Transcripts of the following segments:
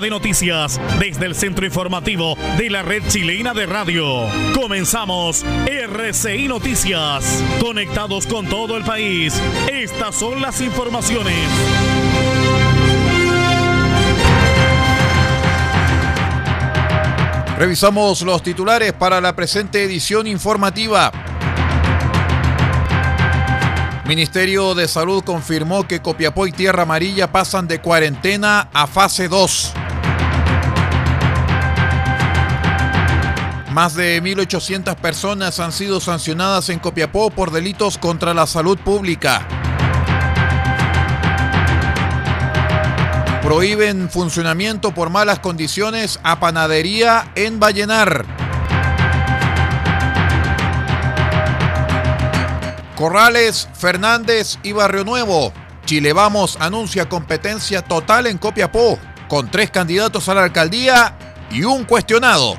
De noticias desde el centro informativo de la red chilena de radio. Comenzamos RCI Noticias. Conectados con todo el país. Estas son las informaciones. Revisamos los titulares para la presente edición informativa. Ministerio de Salud confirmó que Copiapó y Tierra Amarilla pasan de cuarentena a fase 2. Más de 1.800 personas han sido sancionadas en Copiapó por delitos contra la salud pública. Prohíben funcionamiento por malas condiciones a panadería en Vallenar. Corrales, Fernández y Barrio Nuevo. Chile Vamos anuncia competencia total en Copiapó, con tres candidatos a la alcaldía y un cuestionado.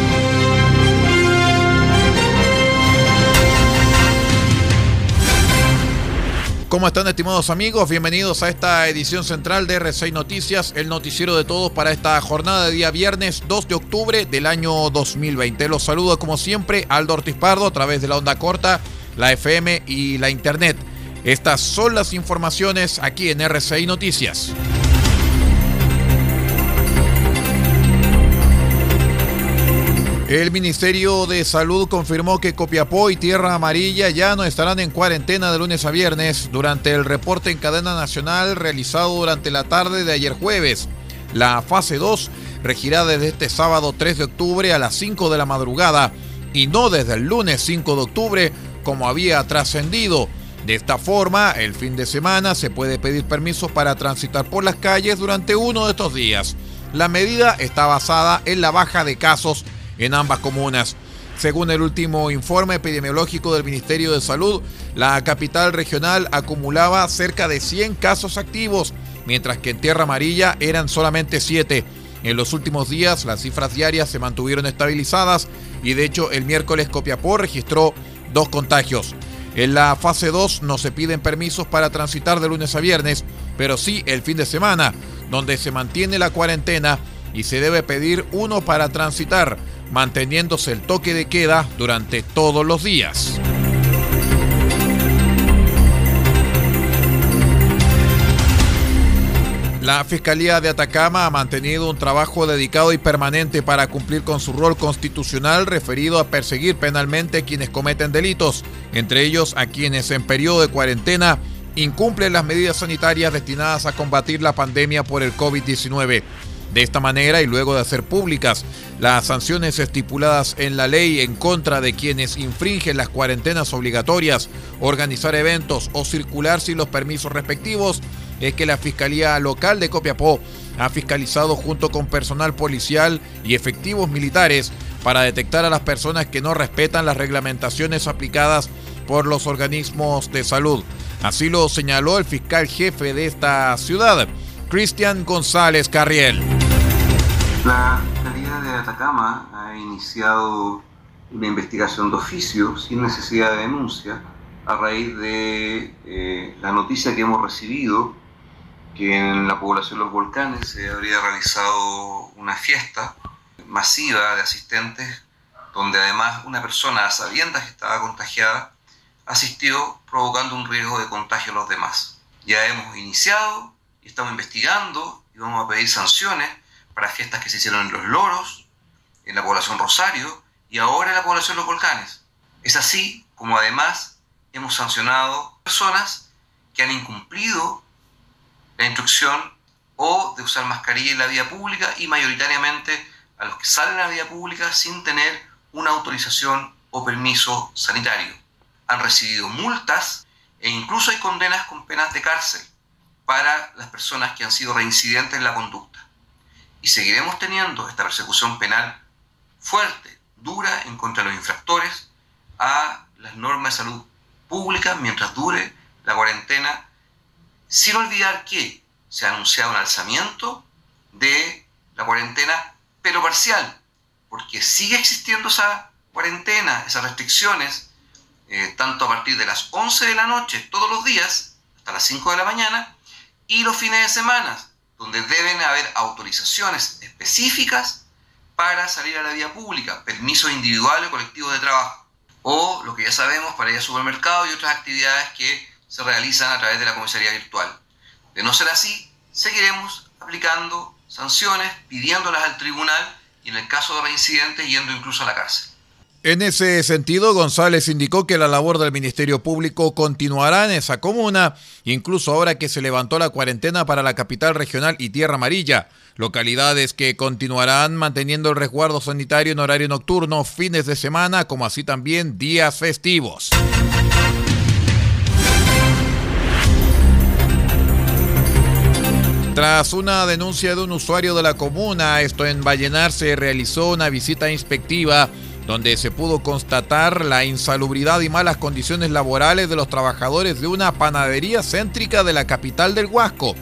¿Cómo están estimados amigos? Bienvenidos a esta edición central de R6 Noticias, el noticiero de todos para esta jornada de día viernes 2 de octubre del año 2020. Los saludo como siempre Aldo Ortiz Pardo a través de la onda corta, la FM y la internet. Estas son las informaciones aquí en RCI Noticias. El Ministerio de Salud confirmó que Copiapó y Tierra Amarilla ya no estarán en cuarentena de lunes a viernes durante el reporte en cadena nacional realizado durante la tarde de ayer jueves. La fase 2 regirá desde este sábado 3 de octubre a las 5 de la madrugada y no desde el lunes 5 de octubre como había trascendido. De esta forma, el fin de semana se puede pedir permisos para transitar por las calles durante uno de estos días. La medida está basada en la baja de casos en ambas comunas. Según el último informe epidemiológico del Ministerio de Salud, la capital regional acumulaba cerca de 100 casos activos, mientras que en Tierra Amarilla eran solamente 7. En los últimos días las cifras diarias se mantuvieron estabilizadas y de hecho el miércoles Copiapó registró dos contagios. En la fase 2 no se piden permisos para transitar de lunes a viernes, pero sí el fin de semana, donde se mantiene la cuarentena y se debe pedir uno para transitar manteniéndose el toque de queda durante todos los días. La Fiscalía de Atacama ha mantenido un trabajo dedicado y permanente para cumplir con su rol constitucional referido a perseguir penalmente a quienes cometen delitos, entre ellos a quienes en periodo de cuarentena incumplen las medidas sanitarias destinadas a combatir la pandemia por el COVID-19. De esta manera, y luego de hacer públicas las sanciones estipuladas en la ley en contra de quienes infringen las cuarentenas obligatorias, organizar eventos o circular sin los permisos respectivos, es que la Fiscalía Local de Copiapó ha fiscalizado junto con personal policial y efectivos militares para detectar a las personas que no respetan las reglamentaciones aplicadas por los organismos de salud. Así lo señaló el fiscal jefe de esta ciudad, Cristian González Carriel. La Fiscalía de Atacama ha iniciado una investigación de oficio sin necesidad de denuncia a raíz de eh, la noticia que hemos recibido que en la población de los volcanes se habría realizado una fiesta masiva de asistentes donde además una persona a que estaba contagiada asistió provocando un riesgo de contagio a los demás. Ya hemos iniciado y estamos investigando y vamos a pedir sanciones para fiestas que se hicieron en Los Loros, en la población Rosario y ahora en la población Los Volcanes. Es así como además hemos sancionado personas que han incumplido la instrucción o de usar mascarilla en la vía pública y mayoritariamente a los que salen a la vía pública sin tener una autorización o permiso sanitario. Han recibido multas e incluso hay condenas con penas de cárcel para las personas que han sido reincidentes en la conducta y seguiremos teniendo esta persecución penal fuerte, dura en contra de los infractores a las normas de salud pública mientras dure la cuarentena, sin olvidar que se ha anunciado un alzamiento de la cuarentena, pero parcial, porque sigue existiendo esa cuarentena, esas restricciones, eh, tanto a partir de las 11 de la noche todos los días, hasta las 5 de la mañana, y los fines de semana, donde deben haber autorizaciones específicas para salir a la vía pública, permisos individuales o colectivos de trabajo, o lo que ya sabemos para ir al supermercado y otras actividades que se realizan a través de la comisaría virtual. De no ser así, seguiremos aplicando sanciones, pidiéndolas al tribunal y en el caso de reincidentes yendo incluso a la cárcel. En ese sentido, González indicó que la labor del Ministerio Público continuará en esa comuna, incluso ahora que se levantó la cuarentena para la capital regional y Tierra Amarilla, localidades que continuarán manteniendo el resguardo sanitario en horario nocturno, fines de semana, como así también días festivos. Tras una denuncia de un usuario de la comuna, esto en Vallenar se realizó una visita inspectiva donde se pudo constatar la insalubridad y malas condiciones laborales de los trabajadores de una panadería céntrica de la capital del Huasco.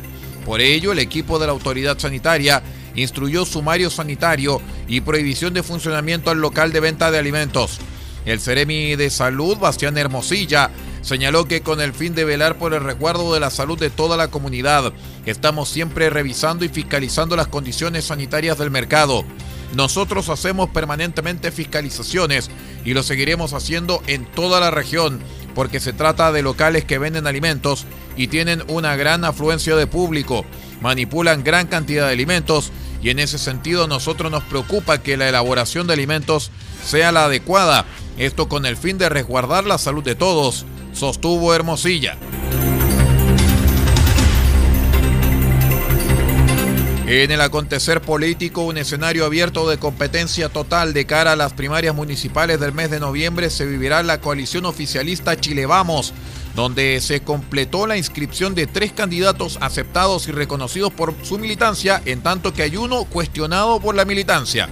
Por ello, el equipo de la autoridad sanitaria instruyó sumario sanitario y prohibición de funcionamiento al local de venta de alimentos. El Ceremi de Salud, Bastián Hermosilla, señaló que con el fin de velar por el resguardo de la salud de toda la comunidad, estamos siempre revisando y fiscalizando las condiciones sanitarias del mercado. Nosotros hacemos permanentemente fiscalizaciones y lo seguiremos haciendo en toda la región porque se trata de locales que venden alimentos y tienen una gran afluencia de público, manipulan gran cantidad de alimentos y en ese sentido nosotros nos preocupa que la elaboración de alimentos sea la adecuada, esto con el fin de resguardar la salud de todos, sostuvo Hermosilla. En el acontecer político, un escenario abierto de competencia total de cara a las primarias municipales del mes de noviembre se vivirá la coalición oficialista Chile Vamos, donde se completó la inscripción de tres candidatos aceptados y reconocidos por su militancia, en tanto que hay uno cuestionado por la militancia.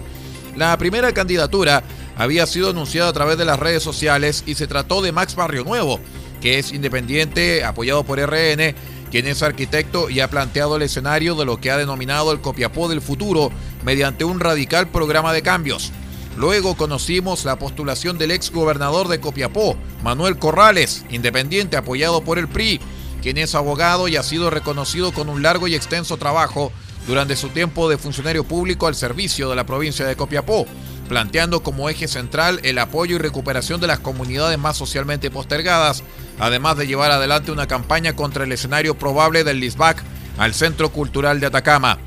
La primera candidatura había sido anunciada a través de las redes sociales y se trató de Max Barrio Nuevo, que es independiente, apoyado por RN, quien es arquitecto y ha planteado el escenario de lo que ha denominado el Copiapó del futuro mediante un radical programa de cambios. Luego conocimos la postulación del ex gobernador de Copiapó, Manuel Corrales, independiente apoyado por el PRI, quien es abogado y ha sido reconocido con un largo y extenso trabajo durante su tiempo de funcionario público al servicio de la provincia de Copiapó, planteando como eje central el apoyo y recuperación de las comunidades más socialmente postergadas además de llevar adelante una campaña contra el escenario probable del Lisbac al Centro Cultural de Atacama.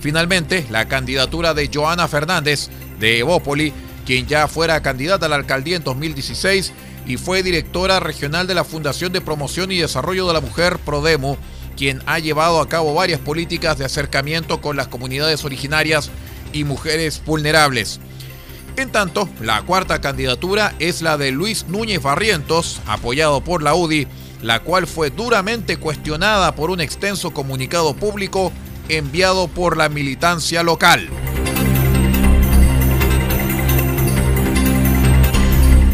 Finalmente, la candidatura de Joana Fernández de Evópoli, quien ya fuera candidata a la alcaldía en 2016 y fue directora regional de la Fundación de Promoción y Desarrollo de la Mujer Prodemo, quien ha llevado a cabo varias políticas de acercamiento con las comunidades originarias y mujeres vulnerables. En tanto, la cuarta candidatura es la de Luis Núñez Barrientos, apoyado por la UDI, la cual fue duramente cuestionada por un extenso comunicado público enviado por la militancia local.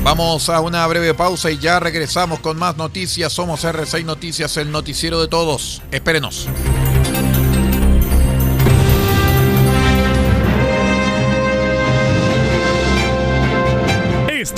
Vamos a una breve pausa y ya regresamos con más noticias. Somos R6 Noticias, el noticiero de todos. Espérenos.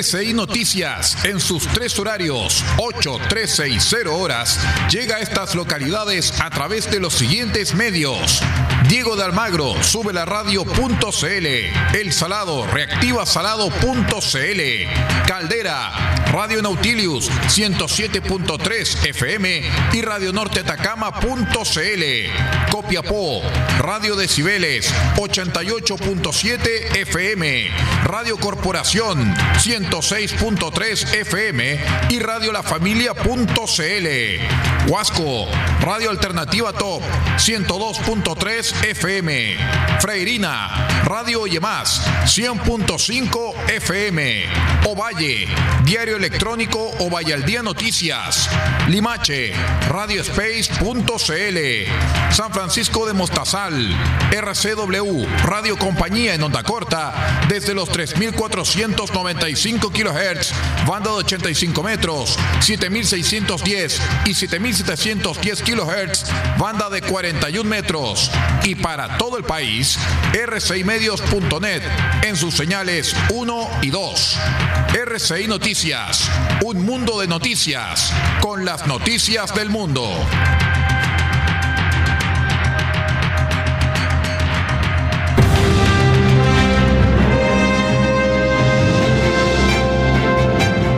RCI Noticias, en sus tres horarios, 8, 13 y 0 horas, llega a estas localidades a través de los siguientes medios. Diego de Almagro, sube la radio.cl. El Salado, reactiva salado.cl. Caldera, Radio Nautilius, 107.3 FM y Radio Norte Atacama.cl. Copiapó, Radio Decibeles, 88.7 FM. Radio Corporación, 106.3 FM y Radio La Familia.cl. Huasco, Radio Alternativa Top, 102.3 FM. Freirina, Radio Yemás, 100.5 FM. Ovalle, Diario Electrónico al Día Noticias. Limache, Radioespace.cl. San Francisco de Mostazal, RCW, Radio Compañía en Onda Corta, desde los 3495 kHz, banda de 85 metros, 7610 y 7710 kHz, banda de 41 metros. Y para todo el país, rcimedios.net en sus señales 1 y 2. RCI Noticias, un mundo de noticias, con las noticias del mundo.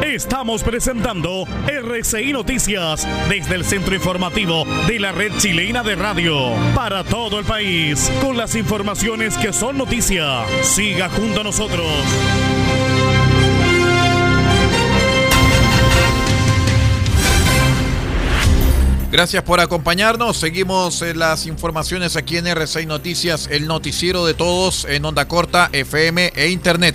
Estamos presentando RCI Noticias desde el centro informativo de la red chilena de radio para todo el país con las informaciones que son noticia. Siga junto a nosotros. Gracias por acompañarnos. Seguimos las informaciones aquí en R6 Noticias, el noticiero de todos en onda corta, FM e Internet.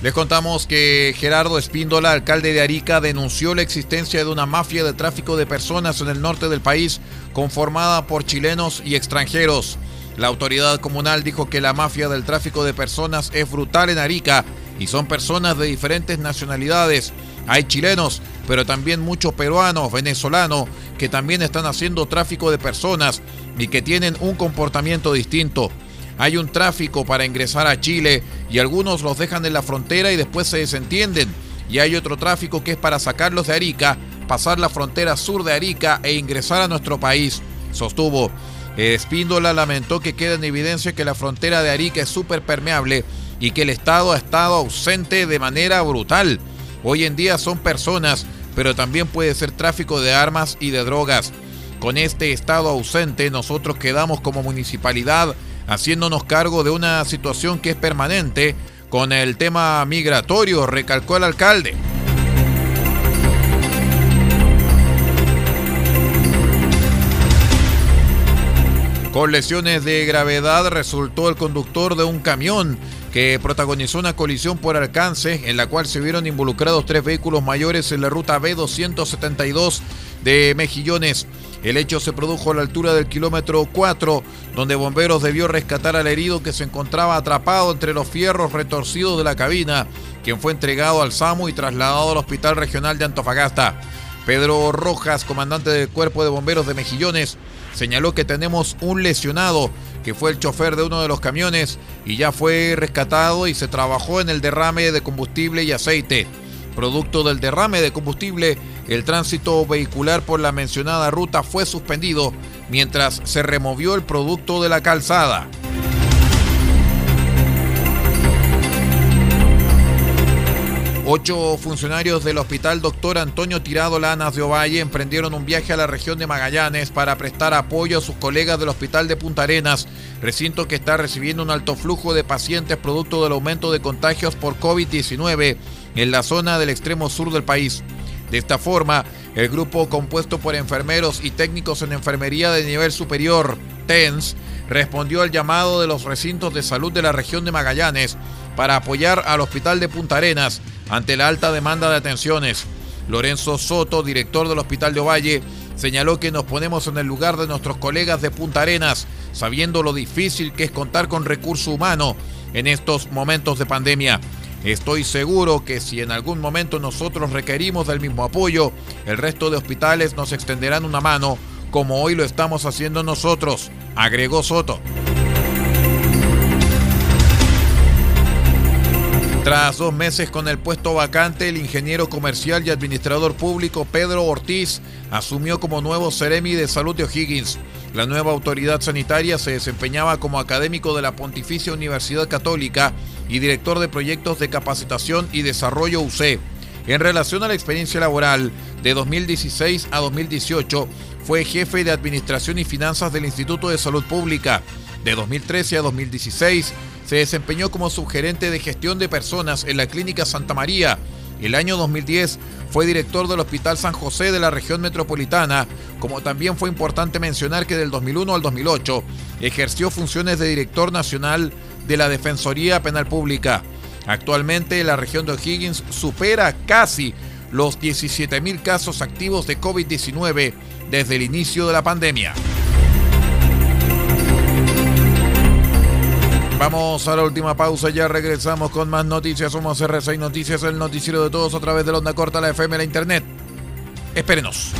Les contamos que Gerardo Espíndola, alcalde de Arica, denunció la existencia de una mafia de tráfico de personas en el norte del país conformada por chilenos y extranjeros. La autoridad comunal dijo que la mafia del tráfico de personas es brutal en Arica y son personas de diferentes nacionalidades. Hay chilenos, pero también muchos peruanos, venezolanos, que también están haciendo tráfico de personas y que tienen un comportamiento distinto. Hay un tráfico para ingresar a Chile y algunos los dejan en la frontera y después se desentienden. Y hay otro tráfico que es para sacarlos de Arica, pasar la frontera sur de Arica e ingresar a nuestro país, sostuvo. Espíndola lamentó que queda en evidencia que la frontera de Arica es súper permeable y que el Estado ha estado ausente de manera brutal. Hoy en día son personas, pero también puede ser tráfico de armas y de drogas. Con este Estado ausente nosotros quedamos como municipalidad haciéndonos cargo de una situación que es permanente con el tema migratorio, recalcó el alcalde. Con lesiones de gravedad resultó el conductor de un camión que protagonizó una colisión por alcance en la cual se vieron involucrados tres vehículos mayores en la ruta B272 de Mejillones. El hecho se produjo a la altura del kilómetro 4, donde bomberos debió rescatar al herido que se encontraba atrapado entre los fierros retorcidos de la cabina, quien fue entregado al SAMU y trasladado al Hospital Regional de Antofagasta. Pedro Rojas, comandante del Cuerpo de Bomberos de Mejillones, señaló que tenemos un lesionado que fue el chofer de uno de los camiones y ya fue rescatado y se trabajó en el derrame de combustible y aceite. Producto del derrame de combustible, el tránsito vehicular por la mencionada ruta fue suspendido mientras se removió el producto de la calzada. Ocho funcionarios del Hospital Doctor Antonio Tirado Lanas de Ovalle emprendieron un viaje a la región de Magallanes para prestar apoyo a sus colegas del Hospital de Punta Arenas, recinto que está recibiendo un alto flujo de pacientes producto del aumento de contagios por COVID-19 en la zona del extremo sur del país. De esta forma, el grupo compuesto por enfermeros y técnicos en enfermería de nivel superior, TENS, respondió al llamado de los recintos de salud de la región de Magallanes para apoyar al Hospital de Punta Arenas ante la alta demanda de atenciones. Lorenzo Soto, director del Hospital de Ovalle, señaló que nos ponemos en el lugar de nuestros colegas de Punta Arenas, sabiendo lo difícil que es contar con recurso humano en estos momentos de pandemia. Estoy seguro que si en algún momento nosotros requerimos del mismo apoyo, el resto de hospitales nos extenderán una mano, como hoy lo estamos haciendo nosotros, agregó Soto. Tras dos meses con el puesto vacante, el ingeniero comercial y administrador público Pedro Ortiz asumió como nuevo Ceremi de Salud de O'Higgins. La nueva autoridad sanitaria se desempeñaba como académico de la Pontificia Universidad Católica y director de proyectos de capacitación y desarrollo UC. En relación a la experiencia laboral, de 2016 a 2018 fue jefe de Administración y Finanzas del Instituto de Salud Pública. De 2013 a 2016 se desempeñó como subgerente de gestión de personas en la Clínica Santa María. El año 2010 fue director del Hospital San José de la región metropolitana, como también fue importante mencionar que del 2001 al 2008 ejerció funciones de director nacional de la Defensoría Penal Pública. Actualmente la región de O'Higgins supera casi los 17.000 casos activos de COVID-19 desde el inicio de la pandemia. Vamos a la última pausa, ya regresamos con más noticias. Somos R6 Noticias, el noticiero de todos a través de la onda corta, la FM, la internet. Espérenos.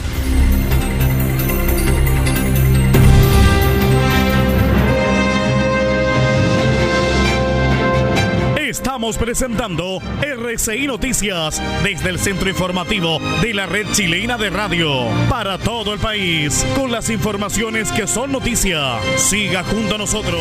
Estamos presentando RCI Noticias desde el centro informativo de la red chilena de radio para todo el país con las informaciones que son noticia. Siga junto a nosotros.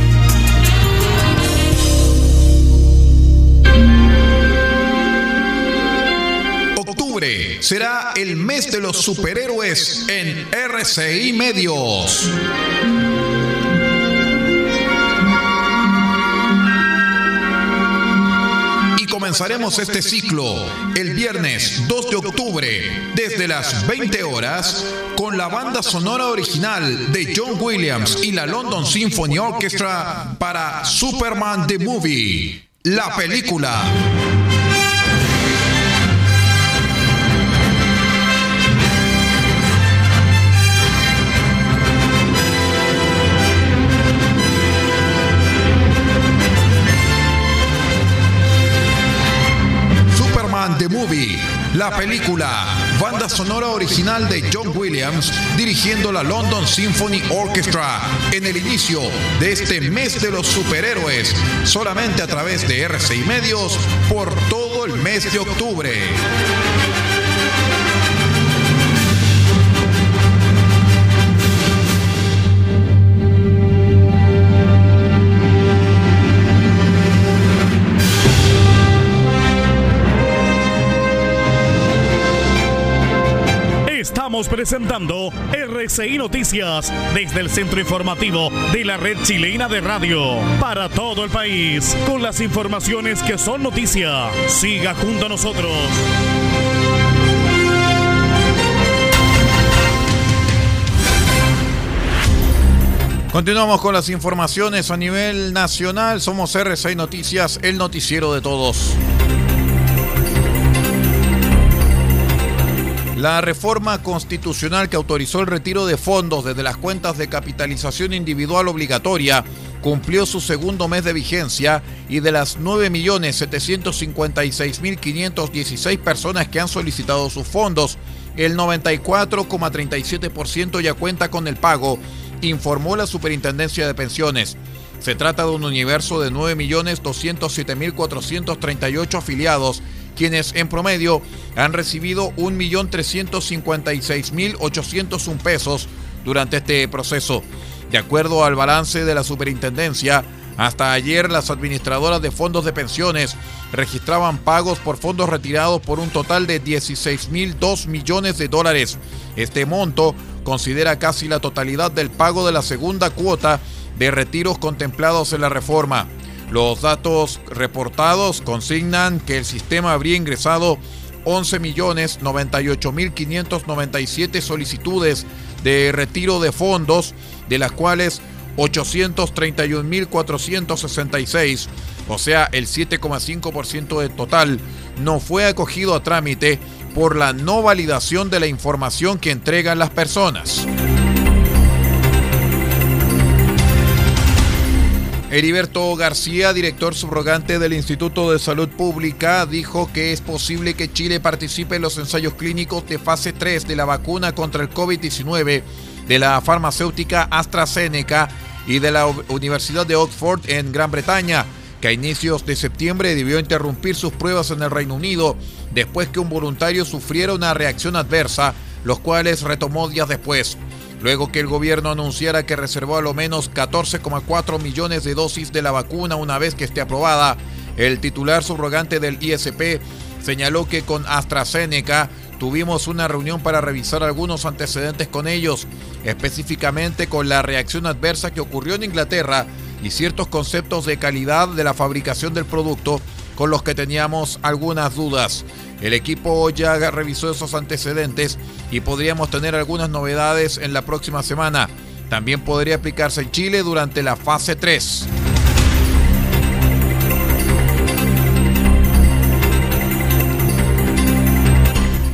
será el mes de los superhéroes en RCI Medios. Y Comenzaremos este ciclo el viernes 2 de octubre desde las 20 horas con la banda sonora original de John Williams y la London Symphony Orchestra para Superman the Movie, la película. Movie, la película, banda sonora original de John Williams, dirigiendo la London Symphony Orchestra en el inicio de este mes de los superhéroes, solamente a través de RCI Medios por todo el mes de octubre. Estamos presentando RCI Noticias desde el centro informativo de la red chilena de radio para todo el país con las informaciones que son noticia. Siga junto a nosotros. Continuamos con las informaciones a nivel nacional. Somos RCI Noticias, el noticiero de todos. La reforma constitucional que autorizó el retiro de fondos desde las cuentas de capitalización individual obligatoria cumplió su segundo mes de vigencia y de las 9.756.516 personas que han solicitado sus fondos, el 94,37% ya cuenta con el pago, informó la Superintendencia de Pensiones. Se trata de un universo de 9.207.438 afiliados quienes en promedio han recibido 1.356.801 pesos durante este proceso. De acuerdo al balance de la superintendencia, hasta ayer las administradoras de fondos de pensiones registraban pagos por fondos retirados por un total de 16.002 millones de dólares. Este monto considera casi la totalidad del pago de la segunda cuota de retiros contemplados en la reforma. Los datos reportados consignan que el sistema habría ingresado 11.098.597 solicitudes de retiro de fondos, de las cuales 831.466, o sea, el 7,5% del total, no fue acogido a trámite por la no validación de la información que entregan las personas. Heriberto García, director subrogante del Instituto de Salud Pública, dijo que es posible que Chile participe en los ensayos clínicos de fase 3 de la vacuna contra el COVID-19 de la farmacéutica AstraZeneca y de la Universidad de Oxford en Gran Bretaña, que a inicios de septiembre debió interrumpir sus pruebas en el Reino Unido después que un voluntario sufriera una reacción adversa, los cuales retomó días después luego que el gobierno anunciara que reservó a lo menos 14,4 millones de dosis de la vacuna una vez que esté aprobada. El titular subrogante del ISP señaló que con AstraZeneca tuvimos una reunión para revisar algunos antecedentes con ellos, específicamente con la reacción adversa que ocurrió en Inglaterra y ciertos conceptos de calidad de la fabricación del producto con los que teníamos algunas dudas. El equipo ya revisó esos antecedentes y podríamos tener algunas novedades en la próxima semana. También podría aplicarse en Chile durante la fase 3.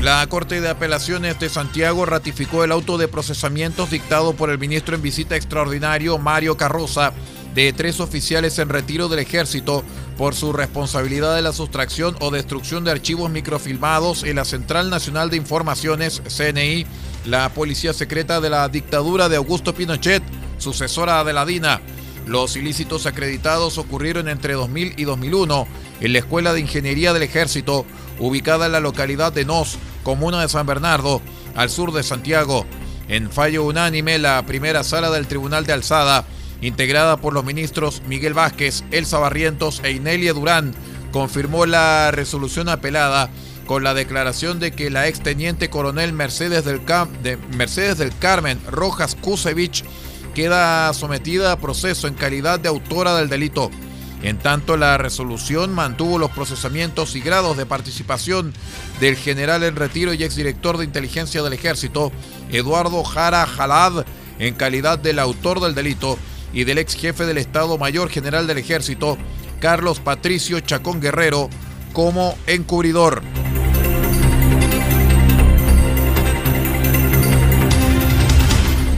La Corte de Apelaciones de Santiago ratificó el auto de procesamientos dictado por el ministro en visita extraordinario Mario Carroza de tres oficiales en retiro del ejército por su responsabilidad de la sustracción o destrucción de archivos microfilmados en la Central Nacional de Informaciones, CNI, la policía secreta de la dictadura de Augusto Pinochet, sucesora de la DINA. Los ilícitos acreditados ocurrieron entre 2000 y 2001 en la Escuela de Ingeniería del Ejército, ubicada en la localidad de Nos, comuna de San Bernardo, al sur de Santiago. En fallo unánime, la primera sala del Tribunal de Alzada integrada por los ministros Miguel Vázquez, Elsa Barrientos e Inelia Durán, confirmó la resolución apelada con la declaración de que la exteniente coronel Mercedes del, Carmen Rojas Kusevich queda sometida a proceso en calidad de autora del delito. En tanto, la resolución mantuvo los procesamientos y grados de participación del general en retiro y exdirector de inteligencia del ejército, Eduardo Jara Jalad, en calidad del autor del delito, y del ex jefe del Estado Mayor General del Ejército, Carlos Patricio Chacón Guerrero, como encubridor.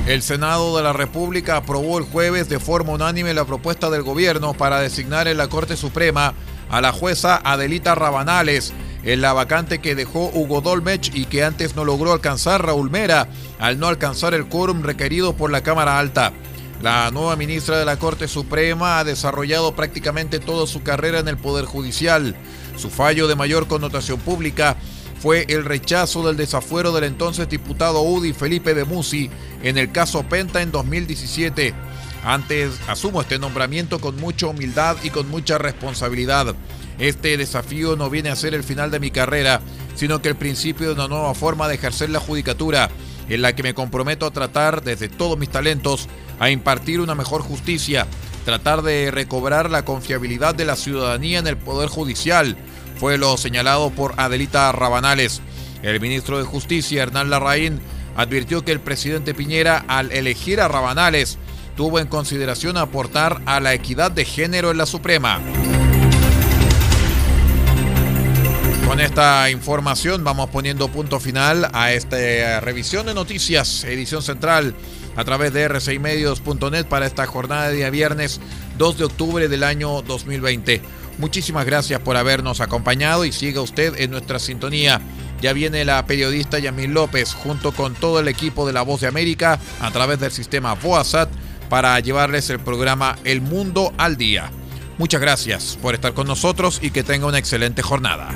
El Senado de la República aprobó el jueves de forma unánime la propuesta del gobierno para designar en la Corte Suprema a la jueza Adelita Rabanales en la vacante que dejó Hugo Dolmech y que antes no logró alcanzar Raúl Mera al no alcanzar el quórum requerido por la Cámara Alta. La nueva ministra de la Corte Suprema ha desarrollado prácticamente toda su carrera en el Poder Judicial. Su fallo de mayor connotación pública fue el rechazo del desafuero del entonces diputado UDI Felipe de Musi en el caso Penta en 2017. Antes asumo este nombramiento con mucha humildad y con mucha responsabilidad. Este desafío no viene a ser el final de mi carrera, sino que el principio de una nueva forma de ejercer la judicatura, en la que me comprometo a tratar desde todos mis talentos a impartir una mejor justicia, tratar de recobrar la confiabilidad de la ciudadanía en el Poder Judicial, fue lo señalado por Adelita Rabanales. El ministro de Justicia, Hernán Larraín, advirtió que el presidente Piñera, al elegir a Rabanales, tuvo en consideración aportar a la equidad de género en la Suprema. Con esta información vamos poniendo punto final a esta revisión de noticias, edición central, a través de r6medios.net para esta jornada de día viernes 2 de octubre del año 2020. Muchísimas gracias por habernos acompañado y siga usted en nuestra sintonía. Ya viene la periodista Yamil López junto con todo el equipo de La Voz de América a través del sistema VOASAT para llevarles el programa El Mundo al Día. Muchas gracias por estar con nosotros y que tenga una excelente jornada.